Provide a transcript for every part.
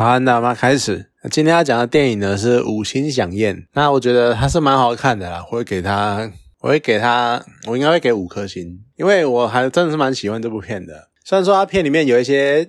早安，大妈开始。今天要讲的电影呢是《五星响宴》，那我觉得它是蛮好看的啦，我会给它，我会给它，我应该会给五颗星，因为我还真的是蛮喜欢这部片的。虽然说它片里面有一些，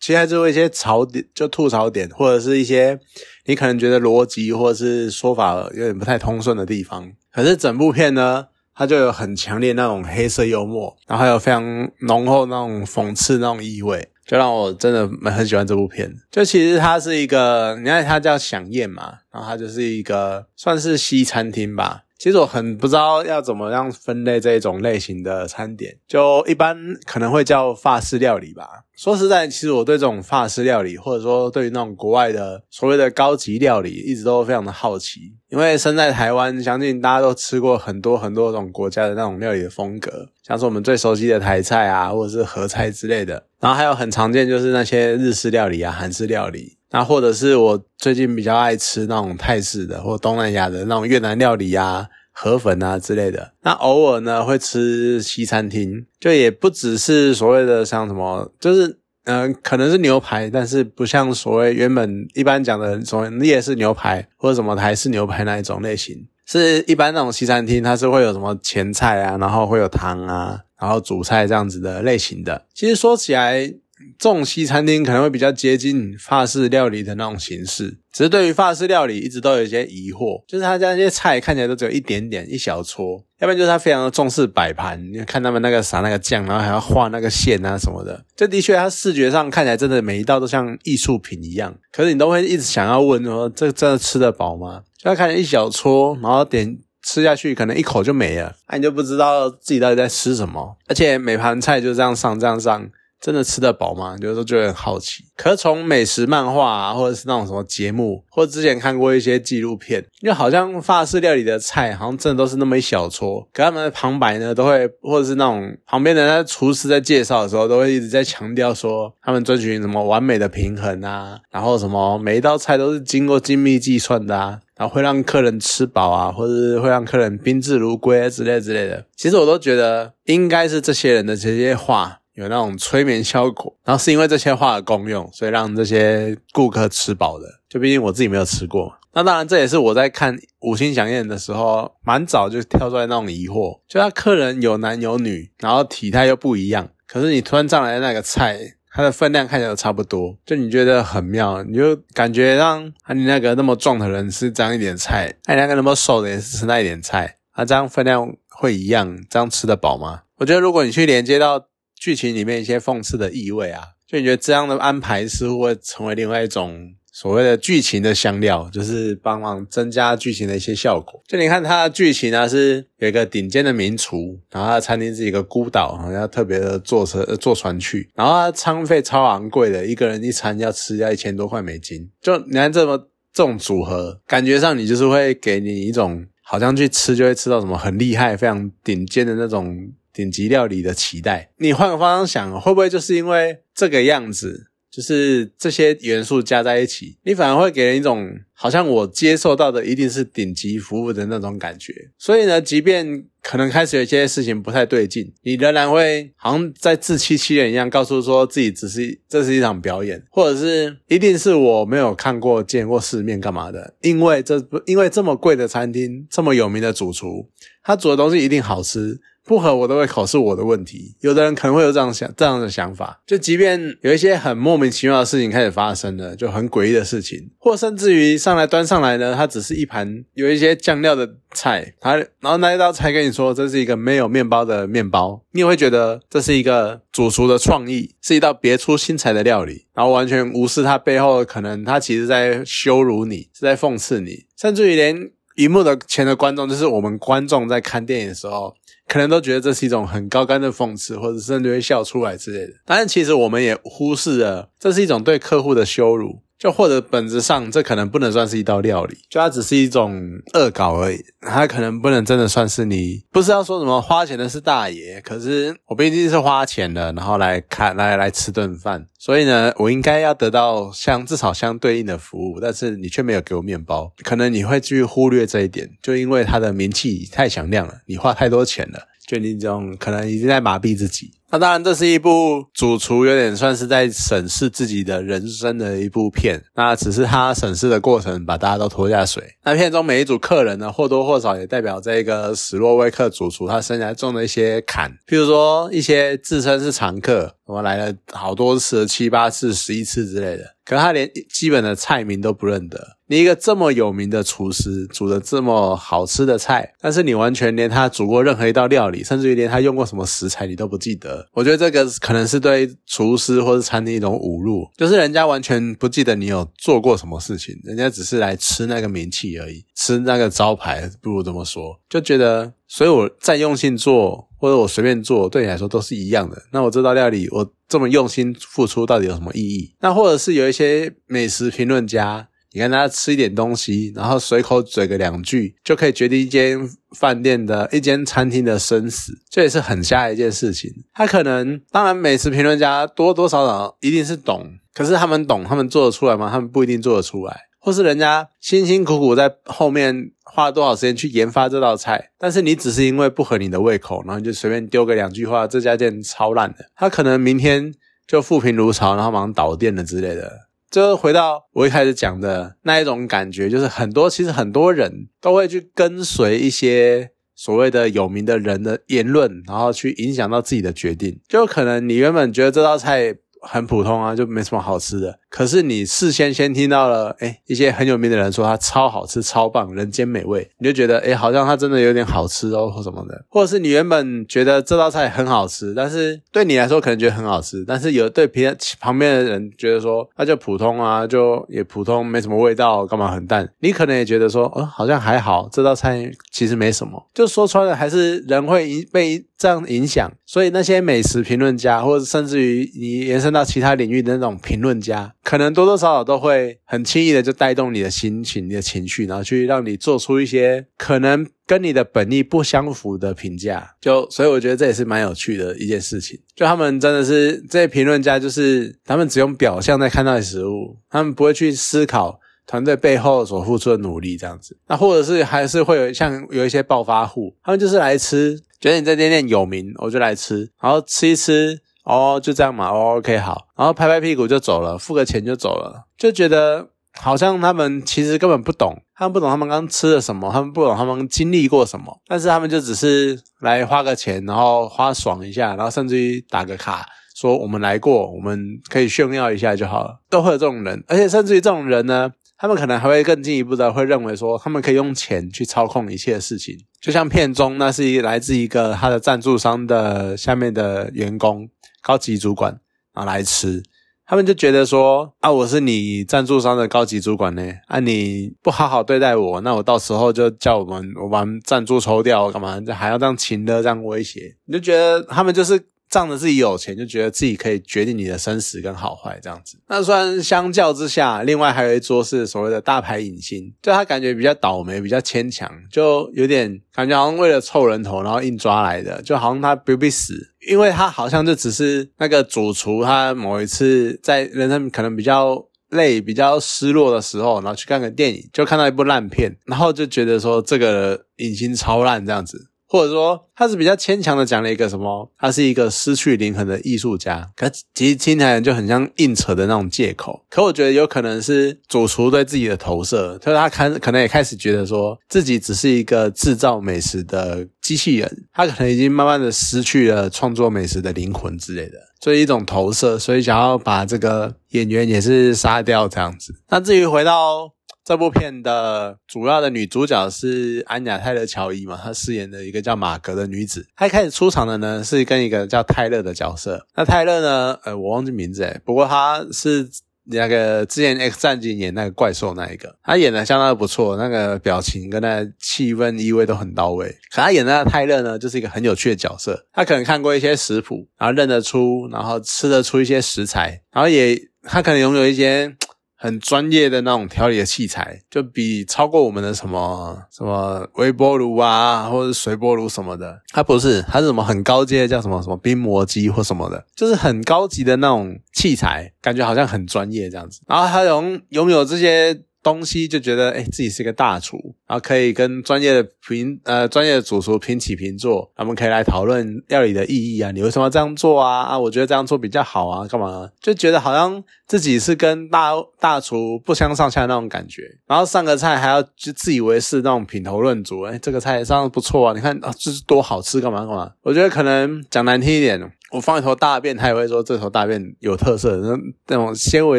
其实还是一些槽点，就吐槽点，或者是一些你可能觉得逻辑或者是说法有点不太通顺的地方，可是整部片呢，它就有很强烈那种黑色幽默，然后还有非常浓厚那种讽刺那种意味。就让我真的蛮很喜欢这部片。就其实它是一个，你看它叫响宴嘛，然后它就是一个算是西餐厅吧。其实我很不知道要怎么样分类这一种类型的餐点，就一般可能会叫法式料理吧。说实在，其实我对这种法式料理，或者说对于那种国外的所谓的高级料理，一直都非常的好奇。因为身在台湾，相信大家都吃过很多很多种国家的那种料理的风格，像是我们最熟悉的台菜啊，或者是和菜之类的。然后还有很常见就是那些日式料理啊、韩式料理，那或者是我最近比较爱吃那种泰式的或东南亚的那种越南料理啊、河粉啊之类的。那偶尔呢会吃西餐厅，就也不只是所谓的像什么，就是嗯，可能是牛排，但是不像所谓原本一般讲的什么夜市牛排或者什么台式牛排那一种类型，是一般那种西餐厅它是会有什么前菜啊，然后会有汤啊。然后主菜这样子的类型的，其实说起来，这种西餐厅可能会比较接近法式料理的那种形式。只是对于法式料理，一直都有一些疑惑，就是他家那些菜看起来都只有一点点一小撮，要不然就是他非常的重视摆盘，你看他们那个撒那个酱，然后还要画那个线啊什么的。这的确，他视觉上看起来真的每一道都像艺术品一样。可是你都会一直想要问说，这真的吃得饱吗？就他看起来一小撮，然后点。吃下去可能一口就没了，那你就不知道自己到底在吃什么。而且每盘菜就这样上，这样上，真的吃得饱吗？有时候就很好奇。可是从美食漫画啊，或者是那种什么节目，或者之前看过一些纪录片，就好像法式料理的菜，好像真的都是那么一小撮。可他们的旁白呢，都会或者是那种旁边的那厨师在介绍的时候，都会一直在强调说，他们遵循什么完美的平衡啊，然后什么每一道菜都是经过精密计算的啊。然后会让客人吃饱啊，或者是会让客人宾至如归之类之类的。其实我都觉得应该是这些人的这些话有那种催眠效果，然后是因为这些话的功用，所以让这些顾客吃饱的。就毕竟我自己没有吃过，那当然这也是我在看五星响宴的时候，蛮早就跳出来那种疑惑，就他客人有男有女，然后体态又不一样，可是你突然上来的那个菜。它的分量看起来都差不多，就你觉得很妙，你就感觉让你那个那么壮的人吃这样一点菜，你那个那么瘦的人吃那一点菜，啊，这样分量会一样，这样吃得饱吗？我觉得如果你去连接到剧情里面一些讽刺的意味啊，就你觉得这样的安排似乎会成为另外一种。所谓的剧情的香料，就是帮忙增加剧情的一些效果。就你看它的剧情呢，是有一个顶尖的名厨，然后他的餐厅是一个孤岛，好像特别的坐车坐船去，然后他餐费超昂贵的，一个人一餐要吃要一千多块美金。就你看这么这种组合，感觉上你就是会给你一种好像去吃就会吃到什么很厉害、非常顶尖的那种顶级料理的期待。你换个方向想，会不会就是因为这个样子？就是这些元素加在一起，你反而会给人一种好像我接受到的一定是顶级服务的那种感觉。所以呢，即便可能开始有一些事情不太对劲，你仍然会好像在自欺欺人一样，告诉说自己只是这是一场表演，或者是一定是我没有看过见过世面干嘛的？因为这因为这么贵的餐厅，这么有名的主厨，他煮的东西一定好吃。不合我的胃口是我的问题。有的人可能会有这样想这样的想法，就即便有一些很莫名其妙的事情开始发生了，就很诡异的事情，或甚至于上来端上来呢，它只是一盘有一些酱料的菜，它然后那一道菜跟你说这是一个没有面包的面包，你也会觉得这是一个主厨的创意，是一道别出心裁的料理，然后完全无视它背后可能它其实在羞辱你，是在讽刺你，甚至于连荧幕的前的观众，就是我们观众在看电影的时候。可能都觉得这是一种很高干的讽刺，或者甚至会笑出来之类的。但是其实我们也忽视了，这是一种对客户的羞辱。就或者本质上，这可能不能算是一道料理，就它只是一种恶搞而已。它可能不能真的算是你，不是要说什么花钱的是大爷，可是我毕竟是花钱的，然后来看来来吃顿饭，所以呢，我应该要得到相至少相对应的服务，但是你却没有给我面包，可能你会去忽略这一点，就因为它的名气太响亮了，你花太多钱了。就你这种可能已经在麻痹自己，那当然，这是一部主厨有点算是在审视自己的人生的一部片。那只是他审视的过程把大家都拖下水。那片中每一组客人呢，或多或少也代表这个史洛威克主厨他生涯中的一些坎，譬如说一些自称是常客，我来了好多次，七八次、十一次之类的。可他连基本的菜名都不认得。你一个这么有名的厨师，煮的这么好吃的菜，但是你完全连他煮过任何一道料理，甚至于连他用过什么食材你都不记得。我觉得这个可能是对厨师或者餐厅一种侮辱，就是人家完全不记得你有做过什么事情，人家只是来吃那个名气而已，吃那个招牌，不如这么说，就觉得，所以我再用心做，或者我随便做，对你来说都是一样的。那我这道料理，我。这么用心付出到底有什么意义？那或者是有一些美食评论家，你看他吃一点东西，然后随口嘴个两句，就可以决定一间饭店的一间餐厅的生死，这也是很瞎一件事情。他可能，当然美食评论家多多少少一定是懂，可是他们懂，他们做得出来吗？他们不一定做得出来。或是人家辛辛苦苦在后面花了多少时间去研发这道菜，但是你只是因为不合你的胃口，然后你就随便丢个两句话，这家店超烂的，他可能明天就富评如潮，然后马上倒店了之类的。就回到我一开始讲的那一种感觉，就是很多其实很多人都会去跟随一些所谓的有名的人的言论，然后去影响到自己的决定。就可能你原本觉得这道菜。很普通啊，就没什么好吃的。可是你事先先听到了，哎，一些很有名的人说它超好吃、超棒、人间美味，你就觉得，哎，好像它真的有点好吃哦，或什么的。或者是你原本觉得这道菜很好吃，但是对你来说可能觉得很好吃，但是有对别旁边的人觉得说，那就普通啊，就也普通，没什么味道，干嘛很淡？你可能也觉得说，哦，好像还好，这道菜其实没什么。就说穿了，还是人会被这样影响。所以那些美食评论家，或者甚至于你延伸。到其他领域的那种评论家，可能多多少少都会很轻易的就带动你的心情、你的情绪，然后去让你做出一些可能跟你的本意不相符的评价。就所以我觉得这也是蛮有趣的一件事情。就他们真的是这些评论家，就是他们只用表象在看待食物，他们不会去思考团队背后所付出的努力这样子。那或者是还是会有像有一些暴发户，他们就是来吃，觉得你这间店有名，我就来吃，然后吃一吃。哦，就这样嘛。哦，OK，好，然后拍拍屁股就走了，付个钱就走了，就觉得好像他们其实根本不懂，他们不懂他们刚吃了什么，他们不懂他们经历过什么，但是他们就只是来花个钱，然后花爽一下，然后甚至于打个卡，说我们来过，我们可以炫耀一下就好了，都会有这种人，而且甚至于这种人呢，他们可能还会更进一步的会认为说，他们可以用钱去操控一切事情，就像片中那是一来自一个他的赞助商的下面的员工。高级主管啊来吃，他们就觉得说啊，我是你赞助商的高级主管呢，啊你不好好对待我，那我到时候就叫我们我把赞助抽掉，干嘛？还要这样情的这样威胁？你就觉得他们就是。仗着自己有钱，就觉得自己可以决定你的生死跟好坏这样子。那虽然相较之下，另外还有一桌是所谓的大牌影星，就他感觉比较倒霉，比较牵强，就有点感觉好像为了凑人头，然后硬抓来的，就好像他不必死，因为他好像就只是那个主厨，他某一次在人生可能比较累、比较失落的时候，然后去看个电影，就看到一部烂片，然后就觉得说这个影星超烂这样子。或者说他是比较牵强的讲了一个什么，他是一个失去灵魂的艺术家，可其实听起来就很像硬扯的那种借口。可我觉得有可能是主厨对自己的投射，就是他开可能也开始觉得说自己只是一个制造美食的机器人，他可能已经慢慢的失去了创作美食的灵魂之类的，所以一种投射，所以想要把这个演员也是杀掉这样子。那至于回到。这部片的主要的女主角是安雅泰勒乔伊嘛？她饰演的一个叫马格的女子。她一开始出场的呢是跟一个叫泰勒的角色。那泰勒呢？呃，我忘记名字诶。不过他是那个之前 X 战警演那个怪兽那一个，他演的相当不错，那个表情跟那气氛意味都很到位。可他演的泰勒呢，就是一个很有趣的角色。他可能看过一些食谱，然后认得出，然后吃得出一些食材，然后也他可能拥有一些。很专业的那种调理的器材，就比超过我们的什么什么微波炉啊，或者水波炉什么的。它不是，它是什么很高阶，叫什么什么冰磨机或什么的，就是很高级的那种器材，感觉好像很专业这样子。然后它有拥有这些东西就觉得，哎，自己是个大厨，然后可以跟专业的评呃专业的主厨平起平坐，他们可以来讨论料理的意义啊，你为什么要这样做啊？啊，我觉得这样做比较好啊，干嘛？就觉得好像自己是跟大大厨不相上下那种感觉，然后上个菜还要就自以为是那种品头论足，哎，这个菜上不错啊，你看啊，这是多好吃，干嘛干嘛？我觉得可能讲难听一点，我放一头大便，他也会说这头大便有特色，那那种纤维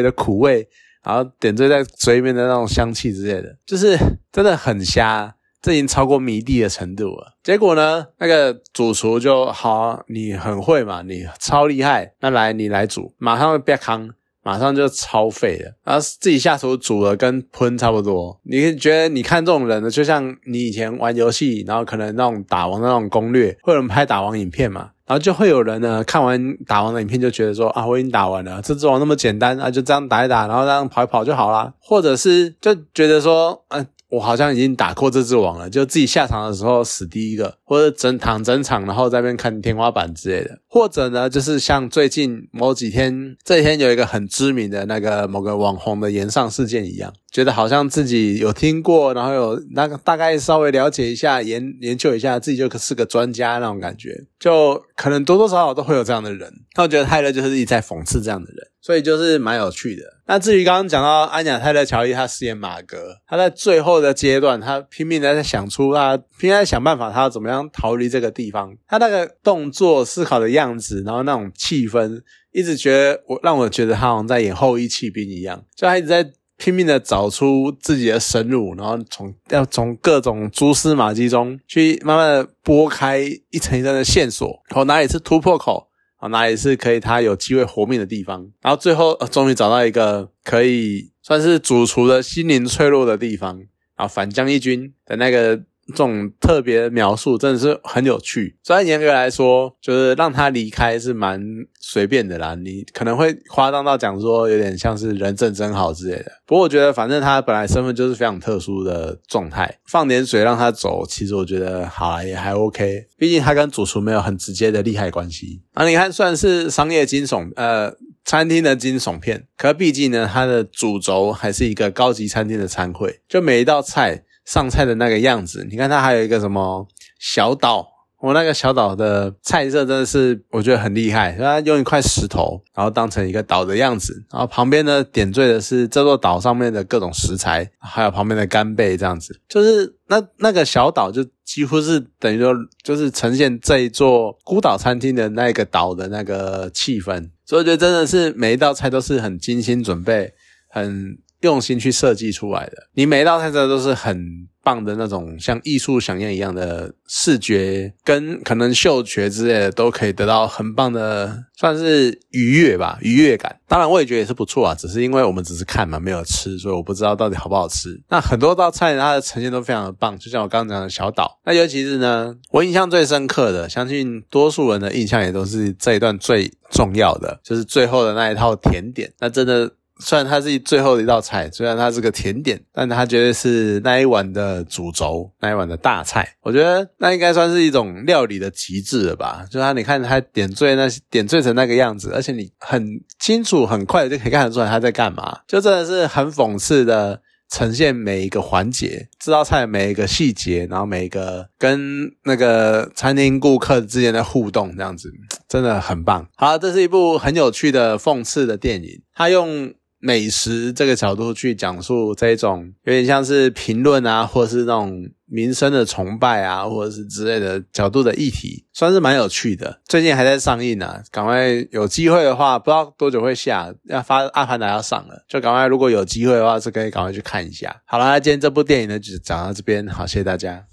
的苦味。然后点缀在嘴里面的那种香气之类的，就是真的很瞎，这已经超过迷弟的程度了。结果呢，那个主厨就好，你很会嘛，你超厉害，那来你来煮，马上变康，马上就超废了。然后自己下厨煮了跟喷差不多。你觉得你看这种人呢，就像你以前玩游戏，然后可能那种打王那种攻略，会有人拍打王影片嘛？然后就会有人呢，看完打完的影片就觉得说啊，我已经打完了，这只王那么简单啊，就这样打一打，然后这样跑一跑就好啦。或者是就觉得说，嗯。我好像已经打过这只网了，就自己下场的时候死第一个，或者整躺整场，然后在那边看天花板之类的，或者呢，就是像最近某几天，这几天有一个很知名的那个某个网红的延上事件一样，觉得好像自己有听过，然后有那个大概稍微了解一下，研研究一下，自己就是个专家那种感觉，就可能多多少少都会有这样的人。那我觉得泰勒就是一直在讽刺这样的人。所以就是蛮有趣的。那至于刚刚讲到安雅泰勒乔伊，他饰演马格，他在最后的阶段，他拼命的在想出他拼命在想办法，他要怎么样逃离这个地方。他那个动作、思考的样子，然后那种气氛，一直觉得我让我觉得他好像在演后羿弃兵一样，就他一直在拼命的找出自己的生路，然后从要从各种蛛丝马迹中去慢慢的拨开一层一层的线索，然后哪里是突破口。啊，哪里是可以他有机会活命的地方？然后最后终于找到一个可以算是主厨的心灵脆弱的地方，然后反将一军的那个。这种特别描述真的是很有趣，虽然严格来说，就是让他离开是蛮随便的啦。你可能会夸张到讲说有点像是人证真好之类的。不过我觉得，反正他本来身份就是非常特殊的状态，放点水让他走，其实我觉得好也还 OK。毕竟他跟主厨没有很直接的利害关系。啊，你看，算是商业惊悚，呃，餐厅的惊悚片，可毕竟呢，它的主轴还是一个高级餐厅的餐会，就每一道菜。上菜的那个样子，你看它还有一个什么小岛，我那个小岛的菜色真的是我觉得很厉害，它用一块石头，然后当成一个岛的样子，然后旁边呢点缀的是这座岛上面的各种食材，还有旁边的干贝这样子，就是那那个小岛就几乎是等于说就是呈现这一座孤岛餐厅的那个岛的那个气氛，所以我觉得真的是每一道菜都是很精心准备，很。用心去设计出来的，你每一道菜色都是很棒的那种，像艺术飨宴一样的视觉跟可能嗅觉之类的，都可以得到很棒的，算是愉悦吧，愉悦感。当然味觉也是不错啊，只是因为我们只是看嘛，没有吃，所以我不知道到底好不好吃。那很多道菜它的呈现都非常的棒，就像我刚刚讲的小岛。那尤其是呢，我印象最深刻的，相信多数人的印象也都是这一段最重要的，就是最后的那一套甜点。那真的。虽然它是最后的一道菜，虽然它是个甜点，但它绝对是那一碗的主轴，那一碗的大菜。我觉得那应该算是一种料理的极致了吧？就它，你看它点缀那点缀成那个样子，而且你很清楚、很快就可以看得出来它在干嘛，就真的是很讽刺的呈现每一个环节，这道菜每一个细节，然后每一个跟那个餐厅顾客之间的互动，这样子真的很棒。好，这是一部很有趣的讽刺的电影，它用。美食这个角度去讲述这种有点像是评论啊，或者是那种民生的崇拜啊，或者是之类的角度的议题，算是蛮有趣的。最近还在上映呢，赶快有机会的话，不知道多久会下，要发阿凡达要上了，就赶快如果有机会的话，是可以赶快去看一下。好了，今天这部电影呢就讲到这边，好，谢谢大家。